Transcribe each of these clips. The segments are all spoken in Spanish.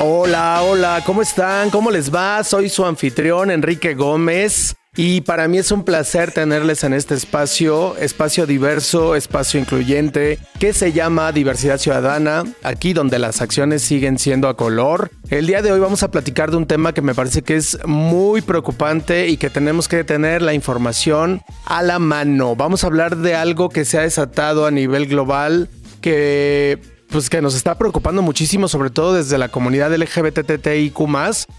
Hola, hola, ¿cómo están? ¿Cómo les va? Soy su anfitrión Enrique Gómez y para mí es un placer tenerles en este espacio, espacio diverso, espacio incluyente, que se llama Diversidad Ciudadana, aquí donde las acciones siguen siendo a color. El día de hoy vamos a platicar de un tema que me parece que es muy preocupante y que tenemos que tener la información a la mano. Vamos a hablar de algo que se ha desatado a nivel global, que pues que nos está preocupando muchísimo, sobre todo desde la comunidad LGBTTIQ,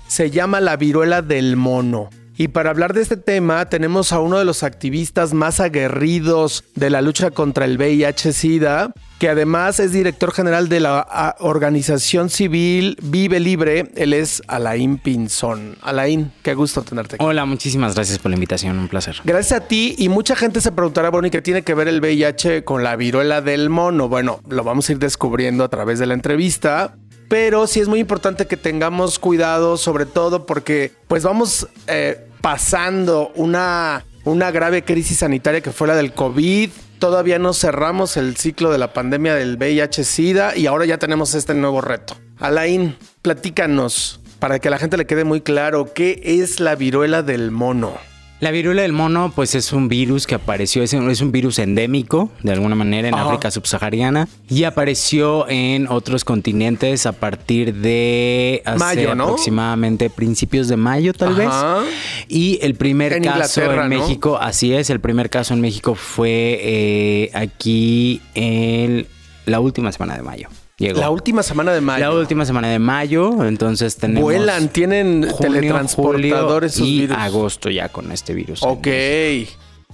se llama la viruela del mono. Y para hablar de este tema tenemos a uno de los activistas más aguerridos de la lucha contra el VIH-Sida, que además es director general de la organización civil Vive Libre. Él es Alain Pinzón. Alain, qué gusto tenerte aquí. Hola, muchísimas gracias por la invitación, un placer. Gracias a ti y mucha gente se preguntará, ¿y qué tiene que ver el VIH con la viruela del mono? Bueno, lo vamos a ir descubriendo a través de la entrevista. Pero sí es muy importante que tengamos cuidado, sobre todo porque pues vamos eh, pasando una, una grave crisis sanitaria que fue la del COVID. Todavía no cerramos el ciclo de la pandemia del VIH-Sida y ahora ya tenemos este nuevo reto. Alain, platícanos para que a la gente le quede muy claro qué es la viruela del mono. La viruela del mono, pues es un virus que apareció, es un, es un virus endémico, de alguna manera, en Ajá. África subsahariana, y apareció en otros continentes a partir de hace Mayo, ¿no? aproximadamente principios de mayo, tal Ajá. vez. Y el primer En caso en ¿no? México, así es, el primer caso en México fue eh, aquí en la última semana de mayo. Llegó. La última semana de mayo. La última semana de mayo, entonces tenemos. Vuelan, tienen junio, teletransportadores julio y virus. agosto ya con este virus. Ok.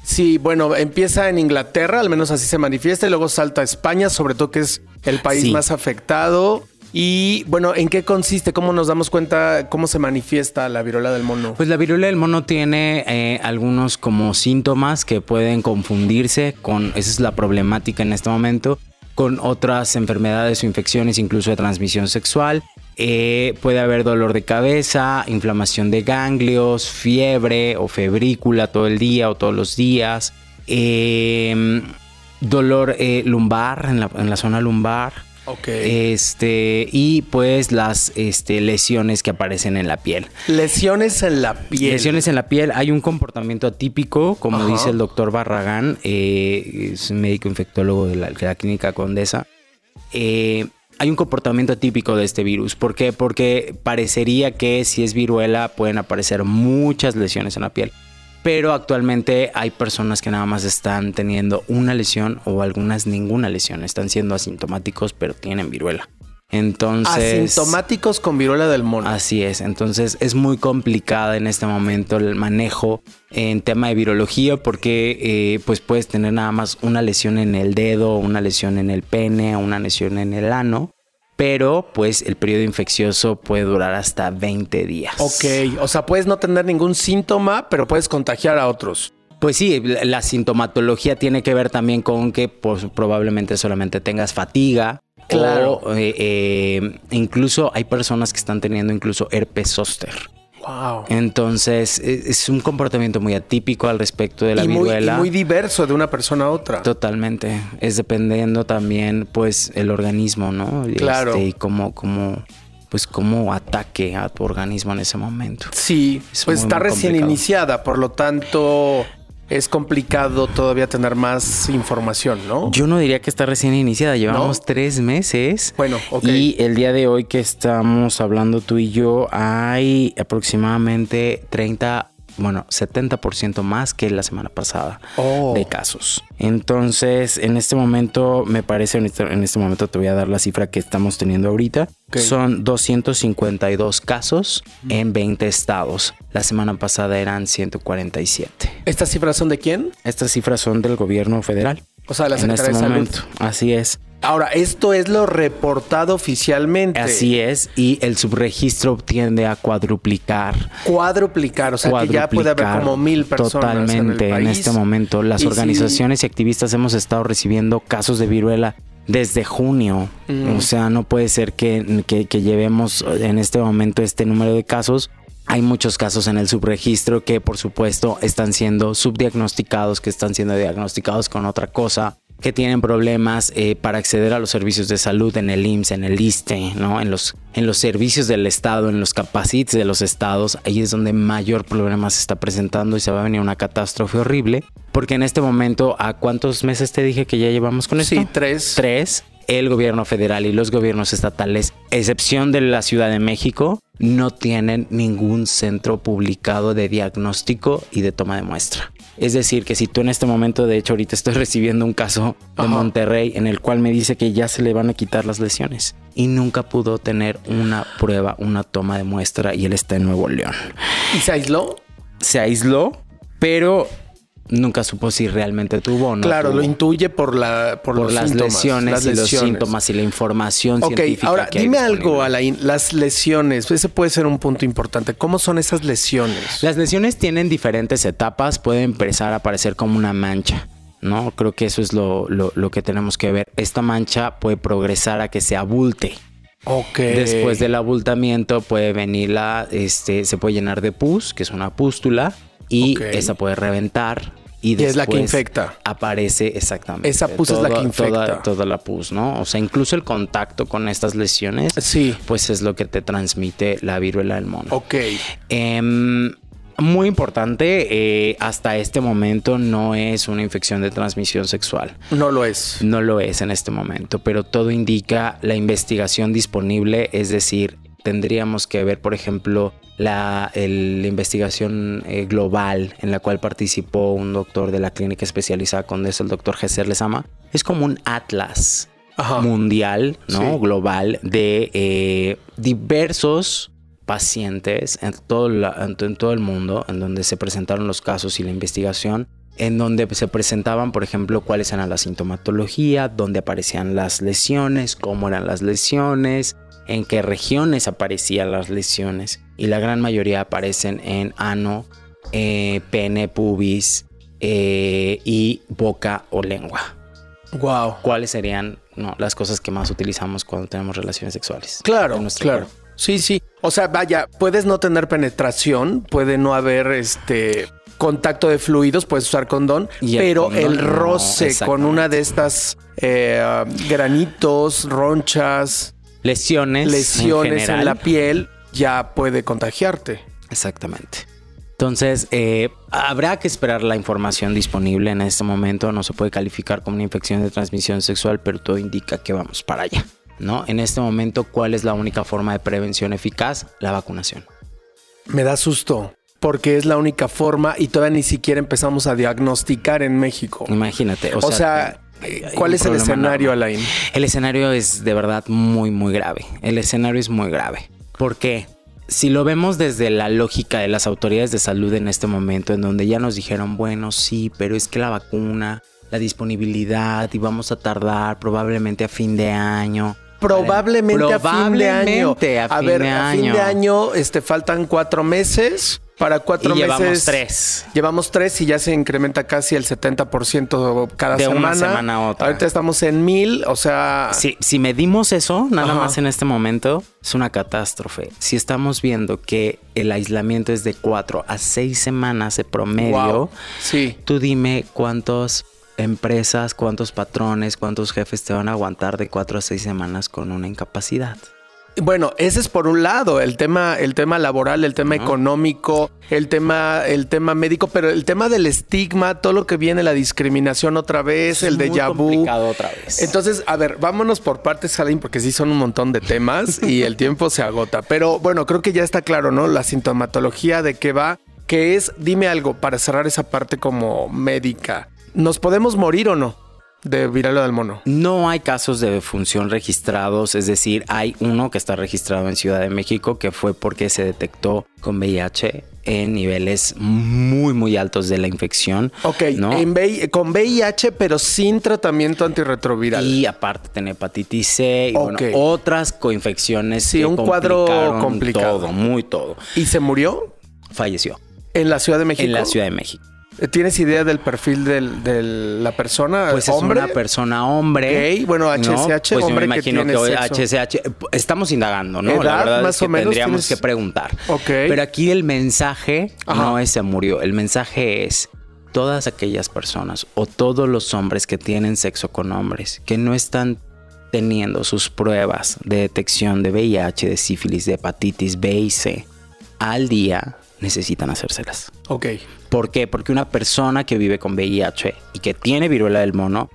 Sí, bueno, empieza en Inglaterra, al menos así se manifiesta, y luego salta a España, sobre todo que es el país Sí. más afectado. Y bueno, ¿en qué consiste? ¿Cómo nos damos cuenta cómo se manifiesta la viruela del mono? Pues la viruela del mono tiene eh, algunos como síntomas que pueden confundirse con, esa es la problemática en este momento, con otras enfermedades o infecciones, incluso de transmisión sexual. Eh, puede haber dolor de cabeza, inflamación de ganglios, fiebre o febrícula todo el día o todos los días, eh, dolor eh, lumbar en la zona lumbar. Ok. Este, y pues las este, lesiones que aparecen en la piel. Lesiones en la piel. Lesiones en la piel, hay un comportamiento atípico, como Ajá. dice el doctor Barragán, eh, es un médico infectólogo de la, de la clínica Condesa. Eh, hay un comportamiento atípico de este virus. ¿Por qué? Porque parecería que si es viruela pueden aparecer muchas lesiones en la piel. Pero actualmente hay personas que nada más están teniendo una lesión o algunas ninguna lesión. Están siendo asintomáticos pero tienen viruela. Entonces... Asintomáticos con viruela del mono. Así es, entonces es muy complicada en este momento el manejo en tema de virología porque eh, pues puedes tener nada más una lesión en el dedo, una lesión en el pene, una lesión en el ano, pero pues el periodo infeccioso puede durar hasta 20 días. Ok, o sea, puedes no tener ningún síntoma, pero puedes contagiar a otros. Pues sí, la sintomatología tiene que ver también con que pues, probablemente solamente tengas fatiga. Claro. O eh, eh, incluso hay personas que están teniendo incluso herpes zóster. Wow. Entonces, e- es un comportamiento muy atípico al respecto de la y, muy, y viruela. muy diverso de una persona a otra. Totalmente. Es dependiendo también, pues, el organismo, ¿no? Claro. Este, y cómo, cómo, pues, cómo ataque a tu organismo en ese momento. Sí, Es pues muy, está muy recién complicado. iniciada, por lo tanto es complicado todavía tener más información, ¿no? Yo no diría que está recién iniciada, llevamos ¿No? tres meses. Bueno, ok. Y el día de hoy que estamos hablando tú y yo, hay aproximadamente 30, bueno, 70% más que la semana pasada Oh. de casos. Entonces, en este momento, me parece, en este, en este momento te voy a dar la cifra que estamos teniendo ahorita. Ok. Son 252 casos en 20 estados. La semana pasada eran 147. ¿Estas cifras son de quién? Estas cifras son del gobierno federal. O sea, la en Secretaría este de Salud. momento. Así es. Ahora, esto es lo reportado oficialmente. Así es, y el subregistro tiende a cuadruplicar. Cuadruplicar, o sea que ya puede haber como mil personas. Totalmente, en, este momento. Las organizaciones y activistas hemos estado recibiendo casos de viruela desde junio. O sea, no puede ser que, que, llevemos en este momento este número de casos. Hay muchos casos en el subregistro que por supuesto están siendo subdiagnosticados, que están siendo diagnosticados con otra cosa que tienen problemas eh, para acceder a los servicios de salud en el IMSS, en el ISTE, ¿no? en, los, en los servicios del Estado, en los capacites de los estados, ahí es donde mayor problema se está presentando y se va a venir una catástrofe horrible. Porque en este momento, ¿a cuántos meses te dije que ya llevamos con esto? Sí, tres. Tres. El gobierno federal y los gobiernos estatales, excepción de la Ciudad de México, no tienen ningún centro publicado de diagnóstico y de toma de muestra. Es decir, que si tú en este momento, de hecho ahorita estoy recibiendo un caso de Monterrey en el cual me dice que ya se le van a quitar las lesiones y nunca pudo tener una prueba, una toma de muestra y él está en Nuevo León. ¿Y se aisló? Se aisló, pero nunca supo si realmente tuvo o no. Claro, lo intuye por, la, por, las lesiones y los síntomas y la información Ok, ahora dime algo, Alain. Las lesiones, ese puede ser un punto importante. ¿Cómo son esas lesiones? Las lesiones tienen diferentes etapas. Puede empezar a aparecer como una mancha. ¿no? Creo que eso es lo, lo, que tenemos que ver. Esta mancha puede progresar a que se abulte. Ok. Después del abultamiento puede venir la, este, se puede llenar de pus, que es una pústula y esa puede reventar. Y, es la que infecta. Aparece exactamente. Esa pus es la que infecta. Toda, la pus, ¿no? O sea, incluso el contacto con estas lesiones. Sí. Pues es lo que te transmite la viruela del mono. Ok. Em, muy importante, eh, hasta este momento no es una infección de transmisión sexual. No lo es. No lo es en este momento, pero todo indica la investigación disponible, es decir, tendríamos que ver, por ejemplo, la, investigación eh, global en la cual participó un doctor de la clínica especializada con eso, el doctor Gesser Lezama, es como un atlas mundial, ¿no? Global de eh, diversos pacientes en todo, en todo el mundo, en donde se presentaron los casos y la investigación en donde se presentaban, por ejemplo, cuáles eran la sintomatología, dónde aparecían las lesiones, cómo eran las lesiones, en qué regiones aparecían las lesiones. Y la gran mayoría aparecen en ano, eh, pene, pubis eh, y boca o lengua. Wow. ¿Cuáles serían las cosas que más utilizamos cuando tenemos relaciones sexuales? Claro, claro. Sí, sí. O sea, vaya, puedes no tener penetración, puede no haber este contacto de fluidos, puedes usar condón, pero el roce con una de estas eh, granitos, ronchas, lesiones, lesiones en, la piel, ya puede contagiarte. Exactamente. Entonces, eh, habrá que esperar la información disponible en este momento. No se puede calificar como una infección de transmisión sexual, pero todo indica que vamos para allá. ¿no? En este momento, ¿cuál es la única forma de prevención eficaz? La vacunación. Me da susto porque es la única forma y todavía ni siquiera empezamos a diagnosticar en México. Imagínate. O, sea, ¿cuál es el escenario, Alain? El escenario es de verdad muy, muy grave. El escenario es muy grave. ¿Por qué? Si lo vemos desde la lógica de las autoridades de salud en este momento, en donde ya nos dijeron, bueno, sí, pero es que la vacuna, la disponibilidad y vamos a tardar probablemente a fin de año probablemente, a fin de año. A, ver, a fin de año este, faltan cuatro meses. Para cuatro y meses. Llevamos tres. Llevamos tres y ya se incrementa casi el 70% cada de semana. Una semana a otra. Ahorita estamos en mil, o sea. Si, si medimos eso, nada más en este momento, es una catástrofe. Si estamos viendo que el aislamiento es de cuatro a seis semanas de promedio, sí. tú dime cuántos empresas, cuántos patrones, cuántos jefes te van a aguantar de cuatro a seis semanas con una incapacidad. Bueno, ese es por un lado el tema, el tema laboral, el tema económico, el tema, el tema médico, pero el tema del estigma, todo lo que viene, la discriminación otra vez, el de vu. otra vez. Entonces, a ver, vámonos por partes, Salim, porque sí son un montón de temas y el tiempo se agota. Pero bueno, creo que ya está claro, ¿no? La sintomatología de qué va, que es, dime algo para cerrar esa parte como médica. ¿Nos podemos morir o no? De viruela del mono? No hay casos de defunción registrados, es decir, hay uno que está registrado en Ciudad de México que fue porque se detectó con VIH en niveles muy, muy altos de la infección. Ok, con VIH, pero sin tratamiento antirretroviral. Y aparte tener hepatitis C y otras coinfecciones. Sí, un cuadro complicado. Todo, muy todo. ¿Y se murió? Falleció. ¿En la Ciudad de México? En la Ciudad de México. ¿Tienes idea del perfil de la persona? Pues es una persona hombre. Gay, bueno, HSH, pues hombre yo me imagino que, hoy HSH, estamos indagando, ¿no? la verdad es que tendríamos que preguntar. Ok. Pero aquí el mensaje no es se murió, el mensaje es todas aquellas personas o todos los hombres que tienen sexo con hombres que no están teniendo sus pruebas de detección de VIH, de sífilis, de hepatitis B y C al día necesitan hacérselas. Ok. ¿Por qué? Porque una persona que vive con VIH y que tiene viruela del mono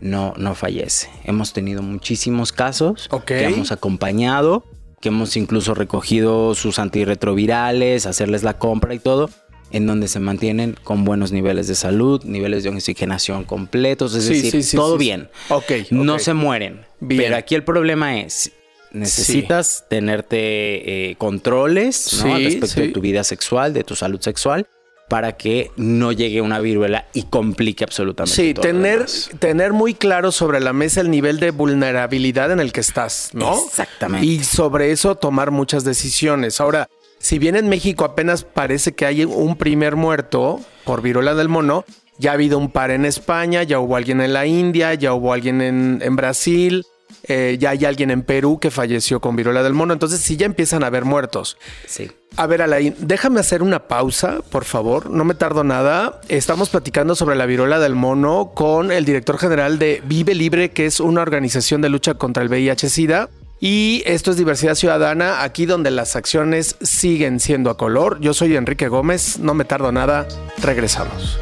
no, no fallece. Hemos tenido muchísimos casos que hemos acompañado, que hemos incluso recogido sus antirretrovirales, hacerles la compra y todo, en donde se mantienen con buenos niveles de salud, niveles de oxigenación completos, es decir, todo bien. Okay, no se mueren. Pero aquí el problema es, necesitas tenerte eh, controles respecto de tu vida sexual, de tu salud sexual, para que no llegue una viruela y complique absolutamente. Sí, tener, tener muy claro sobre la mesa el nivel de vulnerabilidad en el que estás, ¿no? Exactamente. Y sobre eso tomar muchas decisiones. Ahora, si bien en México apenas parece que hay un primer muerto por viruela del mono, ya ha habido un par en España, ya hubo alguien en la India, ya hubo alguien en, en Brasil. Eh, ya hay alguien en Perú que falleció con viruela del mono, entonces sí ya empiezan a haber muertos. Sí. A ver, Alain, déjame hacer una pausa, por favor, no me tardo nada. Estamos platicando sobre la viruela del mono con el director general de Vive Libre, que es una organización de lucha contra el VIH-Sida. Y esto es Diversidad Ciudadana, aquí donde las acciones siguen siendo a color. Yo soy Enrique Gómez, no me tardo nada, regresamos.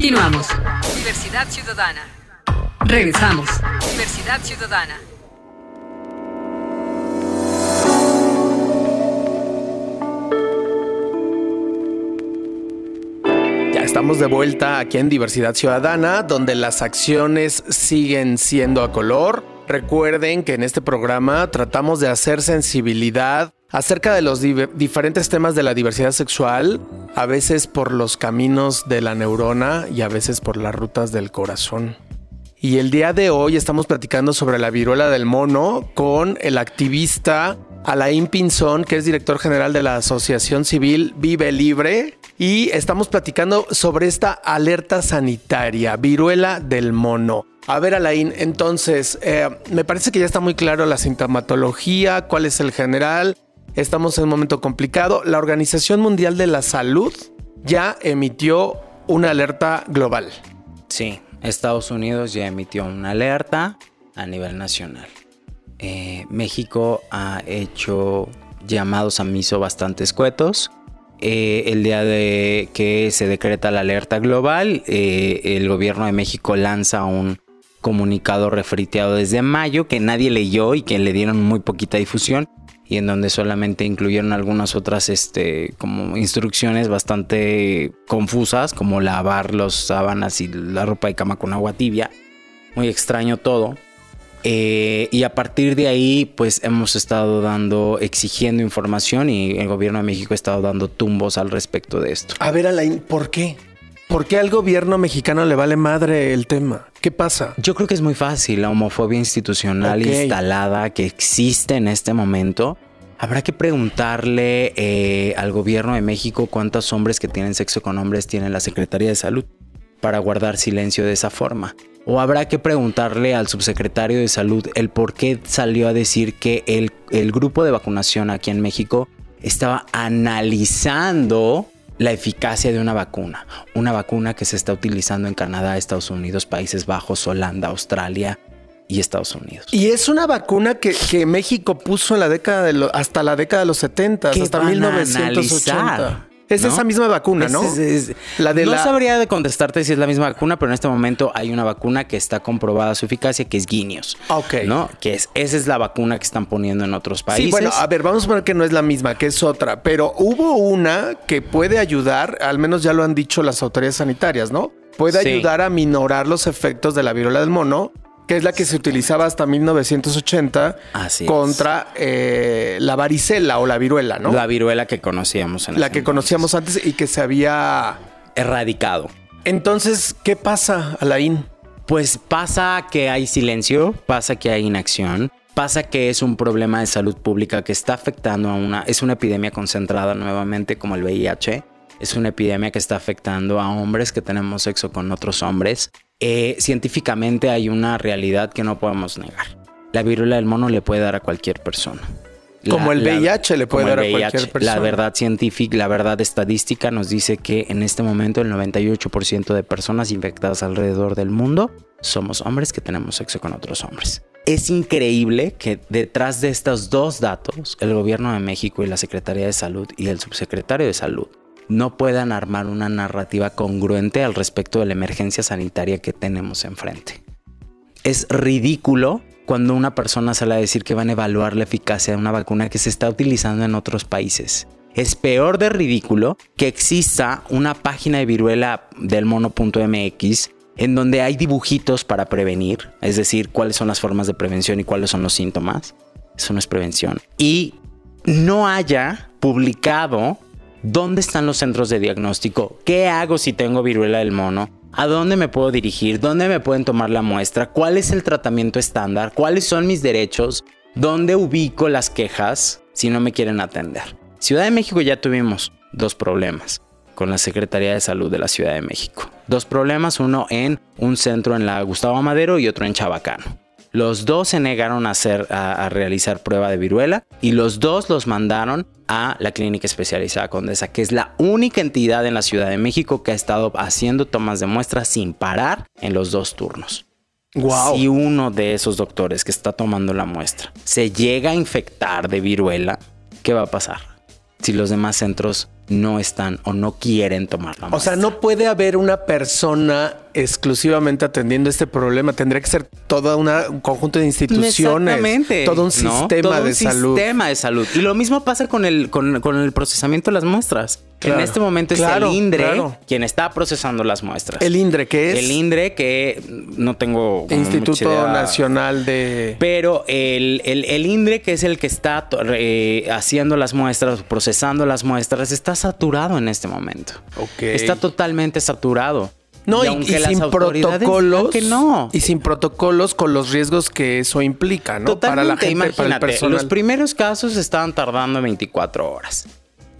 Continuamos. Diversidad Ciudadana. Regresamos. Diversidad Ciudadana. Ya estamos de vuelta aquí en Diversidad Ciudadana, donde las acciones siguen siendo a color. Recuerden que en este programa tratamos de hacer sensibilidad acerca de los diferentes temas de la diversidad sexual, a veces por los caminos de la neurona y a veces por las rutas del corazón. Y el día de hoy estamos platicando sobre la viruela del mono con el activista Alain Pinzón, que es director general de la Asociación Civil Vive Libre. Y estamos platicando sobre esta alerta sanitaria, viruela del mono. A ver, Alain, entonces, eh, me parece que ya está muy claro la sintomatología, cuál es el general, Estamos en un momento complicado. La Organización Mundial de la Salud ya emitió una alerta global. Sí, Estados Unidos ya emitió una alerta a nivel nacional. Eh, México ha hecho llamados a miso bastante escuetos. Eh, el día de que se decreta la alerta global, eh, el gobierno de México lanza un comunicado refriteado desde mayo que nadie leyó y que le dieron muy poquita difusión y en donde solamente incluyeron algunas otras este, como instrucciones bastante confusas, como lavar los sábanas y la ropa de cama con agua tibia. Muy extraño todo. Eh, y a partir de ahí, pues hemos estado dando, exigiendo información y el gobierno de México ha estado dando tumbos al respecto de esto. A ver, Alain, ¿por qué? ¿Por qué al gobierno mexicano le vale madre el tema? ¿Qué pasa? Yo creo que es muy fácil. La homofobia institucional instalada que existe en este momento. Habrá que preguntarle eh, al gobierno de México cuántos hombres que tienen sexo con hombres tiene la Secretaría de Salud para guardar silencio de esa forma. O habrá que preguntarle al subsecretario de Salud el por qué salió a decir que el, el grupo de vacunación aquí en México estaba analizando la eficacia de una vacuna. Una vacuna que se está utilizando en Canadá, Estados Unidos, Países Bajos, Holanda, Australia y Estados Unidos. Y es una vacuna que, México puso en la década de hasta la década de los 70, hasta 1980. Es esa misma vacuna, ¿no? la de no sabría de contestarte si es la misma vacuna, pero en este momento hay una vacuna que está comprobada su eficacia, que es Guineos. Ok. ¿No? Que es, esa es la vacuna que están poniendo en otros países. Sí, bueno, a ver, vamos a poner que no es la misma, que es otra, pero hubo una que puede ayudar, al menos ya lo han dicho las autoridades sanitarias, ¿no? Puede ayudar a minorar los efectos de la viruela del mono que es la que se utilizaba hasta 1980 contra eh, la varicela o la viruela, ¿no? La viruela que conocíamos en La que conocíamos antes y que se había erradicado. Entonces, ¿qué pasa, Alain? Pues pasa que hay silencio, pasa que hay inacción, pasa que es un problema de salud pública que está afectando a una, es una epidemia concentrada nuevamente como el VIH, es una epidemia que está afectando a hombres que tenemos sexo con otros hombres, eh, científicamente hay una realidad que no podemos negar. La viruela del mono le puede dar a cualquier persona. como el VIH le puede dar a cualquier persona. La verdad científica, la verdad estadística nos dice que en este momento el 98% de personas infectadas alrededor del mundo somos hombres que tenemos sexo con otros hombres. Es increíble que detrás de estos dos datos, el gobierno de México y la Secretaría de Salud y el subsecretario de Salud no puedan armar una narrativa congruente al respecto de la emergencia sanitaria que tenemos enfrente. Es ridículo cuando una persona sale a decir que van a evaluar la eficacia de una vacuna que se está utilizando en otros países. Es peor de ridículo que exista una página de viruela del mono.mx en donde hay dibujitos para prevenir, es decir, cuáles son las formas de prevención y cuáles son los síntomas. Eso no es prevención. Y no haya publicado ¿Dónde están los centros de diagnóstico? ¿Qué hago si tengo viruela del mono? ¿A dónde me puedo dirigir? ¿Dónde me pueden tomar la muestra? ¿Cuál es el tratamiento estándar? ¿Cuáles son mis derechos? ¿Dónde ubico las quejas si no me quieren atender? Ciudad de México ya tuvimos dos problemas con la Secretaría de Salud de la Ciudad de México. Dos problemas, uno en un centro en la Gustavo Madero y otro en Chabacano. Los dos se negaron a, hacer, a, realizar prueba de viruela y los dos los mandaron a la clínica especializada Condesa, que es la única entidad en la Ciudad de México que ha estado haciendo tomas de muestras sin parar en los dos turnos. Wow. Si uno de esos doctores que está tomando la muestra se llega a infectar de viruela, ¿qué va a pasar? Si los demás centros no están o no quieren tomar la muestra. O sea, no puede haber una persona exclusivamente atendiendo este problema. Tendría que ser todo un conjunto de instituciones, todo un sistema de salud. Sistema de salud. Y lo mismo pasa con el, con, el procesamiento de las muestras. En este momento es el INDRE quien está procesando las muestras. El INDRE, ¿qué es? El INDRE, que no tengo. Instituto Nacional de. Pero el, el, INDRE, que es el que está eh, haciendo las muestras, procesando las muestras, está saturado en este momento. Está totalmente saturado. No, y, sin protocolos. Que no. Y sin protocolos con los riesgos que eso implica, ¿no? para la gente, para el personal. Los primeros casos estaban tardando 24 horas.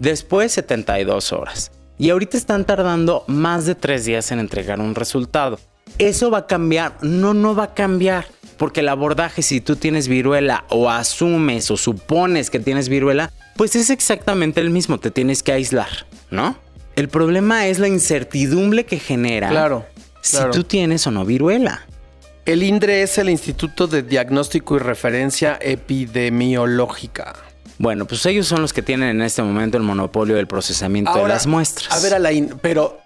Después 72 horas. Y ahorita están tardando más de tres días en entregar un resultado. ¿Eso va a cambiar? No, no va a cambiar. Porque el abordaje, si tú tienes viruela o asumes o supones que tienes viruela, pues es exactamente el mismo. Te tienes que aislar, ¿no? El problema es la incertidumbre que genera claro, si tú tienes o no viruela. El INDRE es el Instituto de Diagnóstico y Referencia Epidemiológica. Bueno, pues ellos son los que tienen en este momento el monopolio del procesamiento de las muestras. A ver, Alain, pero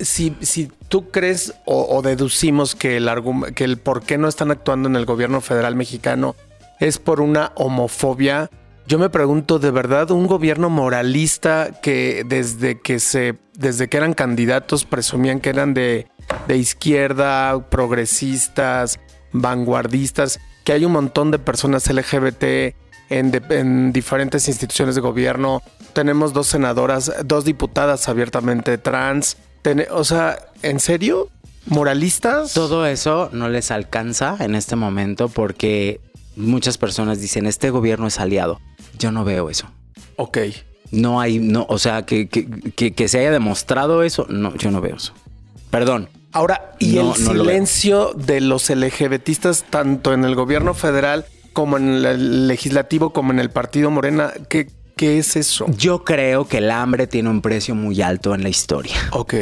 si, si tú crees o, deducimos que el, que el por qué no están actuando en el gobierno federal mexicano es por una homofobia, yo me pregunto, ¿de verdad un gobierno moralista que desde que se, desde que eran candidatos presumían que eran de, izquierda, progresistas, vanguardistas, que hay un montón de personas LGBT en, diferentes instituciones de gobierno? Tenemos dos senadoras, dos diputadas abiertamente trans. o sea, ¿en serio? ¿Moralistas? Todo eso no les alcanza en este momento porque muchas personas dicen, este gobierno es aliado. Yo no veo eso. Ok. No hay, no, o sea, que, que, se haya demostrado eso, no, yo no veo eso. Perdón. Ahora, ¿y el silencio de los LGBTistas tanto en el gobierno federal como en el legislativo, como en el partido Morena? ¿Qué, ¿Qué es eso? Yo creo que el hambre tiene un precio muy alto en la historia. Ok.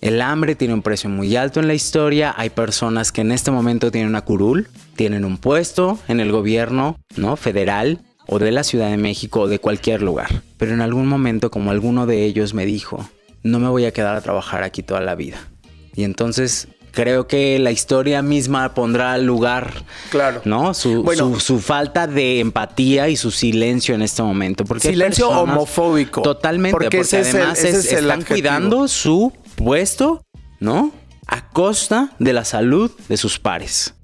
El hambre tiene un precio muy alto en la historia. Hay personas que en este momento tienen una curul, tienen un puesto en el gobierno, ¿no? Federal o de la Ciudad de México o de cualquier lugar. Pero en algún momento, como alguno de ellos me dijo, no me voy a quedar a trabajar aquí toda la vida. Y entonces creo que la historia misma pondrá lugar, claro, ¿no? Su, su, falta de empatía y su silencio en este momento. Porque silencio homofóbico. Totalmente, porque, además están cuidando su puesto, ¿no? A costa de la salud de sus pares.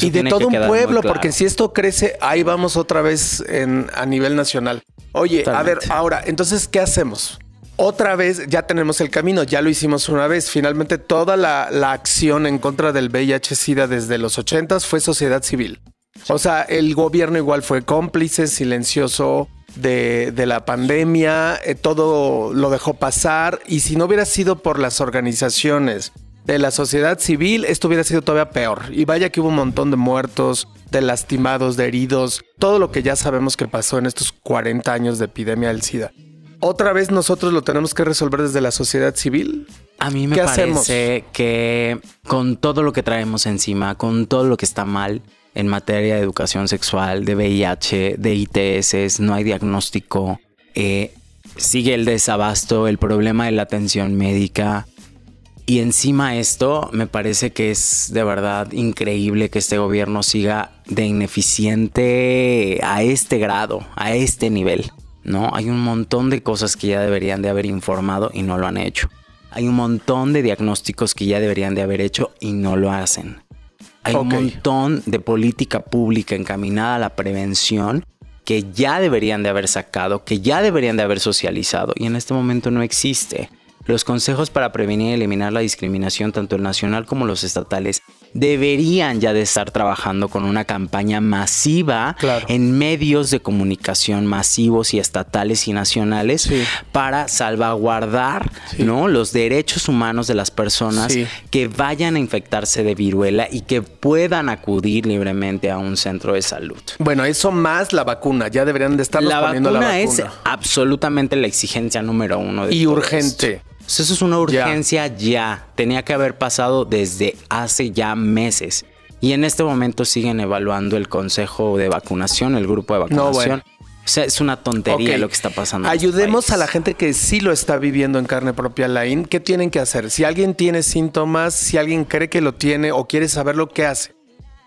y de todo un pueblo, porque si esto crece, ahí vamos otra vez en, a nivel nacional. Oye, a ver, ahora, entonces, ¿qué hacemos? Otra vez ya tenemos el camino, ya lo hicimos una vez. Finalmente toda la, acción en contra del VIH-Sida desde los 80 fue sociedad civil. O sea, el gobierno igual fue cómplice, silencioso de, la pandemia, eh, todo lo dejó pasar y si no hubiera sido por las organizaciones de la sociedad civil, esto hubiera sido todavía peor. Y vaya que hubo un montón de muertos, de lastimados, de heridos, todo lo que ya sabemos que pasó en estos 40 años de epidemia del SIDA otra vez nosotros lo tenemos que resolver desde la sociedad civil. A mí me parece que con todo lo que traemos encima, con todo lo que está mal en materia de educación sexual, de VIH, de ITS, no hay diagnóstico, eh, sigue el desabasto, el problema de la atención médica. Y encima esto, me parece que es de verdad increíble que este gobierno siga de ineficiente a este grado, a este nivel. ¿No? Hay un montón de cosas que ya deberían de haber informado y no lo han hecho. Hay un montón de diagnósticos que ya deberían de haber hecho y no lo hacen. Hay un montón de política pública encaminada a la prevención que ya deberían de haber sacado, que ya deberían de haber socializado y en este momento no existe. Los consejos para prevenir y eliminar la discriminación, tanto el nacional como los estatales, deberían ya de estar trabajando con una campaña masiva en medios de comunicación masivos y estatales y nacionales para salvaguardar ¿no? los derechos humanos de las personas que vayan a infectarse de viruela y que puedan acudir libremente a un centro de salud. Bueno, eso más la vacuna, ya deberían de estar poniendo la vacuna. es absolutamente la exigencia número uno. y urgente. Pues eso es una urgencia ya. Tenía que haber pasado desde hace ya meses. Y en este momento siguen evaluando el consejo de vacunación, el grupo de vacunación. O sea, es una tontería lo que está pasando. Ayudemos a la gente que sí lo está viviendo en carne propia, Lain. ¿Qué tienen que hacer? Si alguien tiene síntomas, si alguien cree que lo tiene o quiere saber lo que hace.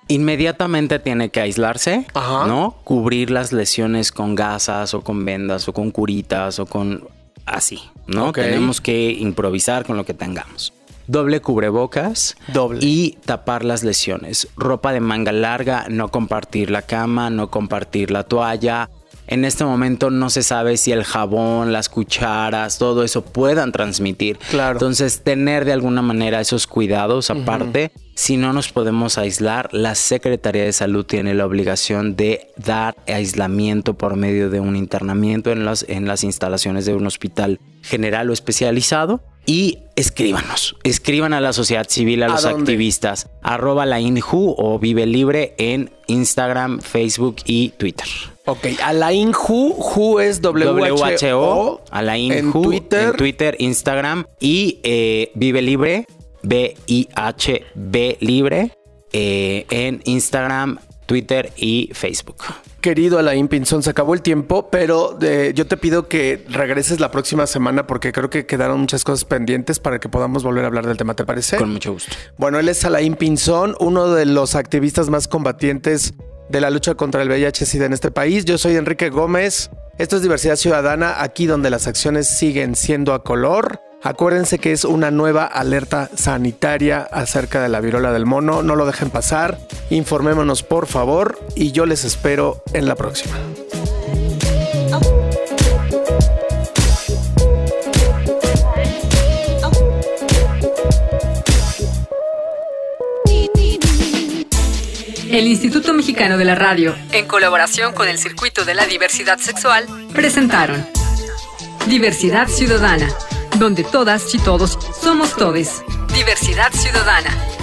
Inmediatamente tiene que aislarse, ¿no? Cubrir las lesiones con gasas o con vendas o con curitas o con así, ¿no? Tenemos que improvisar con lo que tengamos. Doble cubrebocas Doble. y tapar las lesiones. Ropa de manga larga, no compartir la cama, no compartir la toalla, en este momento no se sabe si el jabón, las cucharas, todo eso puedan transmitir. Claro. Entonces, tener de alguna manera esos cuidados aparte, si no nos podemos aislar, la Secretaría de Salud tiene la obligación de dar aislamiento por medio de un internamiento en las, en las instalaciones de un hospital general o especializado y escríbanos. Escriban a la sociedad civil, a, los activistas. Arroba la INJU o Vive Libre en Instagram, Facebook y Twitter. Ok, a la INJU, JU es WHO. A la INJU en Twitter. en Twitter, Instagram y eh, Vive Libre, B-I-H-B Libre eh, en Instagram, Twitter y Facebook querido Alain Pinzón, se acabó el tiempo, pero eh, yo te pido que regreses la próxima semana porque creo que quedaron muchas cosas pendientes para que podamos volver a hablar del tema, ¿te parece? Con mucho gusto. Bueno, él es Alain Pinzón, uno de los activistas más combatientes de la lucha contra el VIH-Sida en este país. Yo soy Enrique Gómez. Esto es Diversidad Ciudadana, aquí donde las acciones siguen siendo a color. Acuérdense que es una nueva alerta sanitaria acerca de la viruela del mono. No lo dejen pasar. Informémonos por favor y yo les espero en la próxima. El Instituto Mexicano de la Radio, en colaboración con el Circuito de la Diversidad Sexual, presentaron Diversidad Ciudadana donde todas y todos somos todes. Diversidad ciudadana.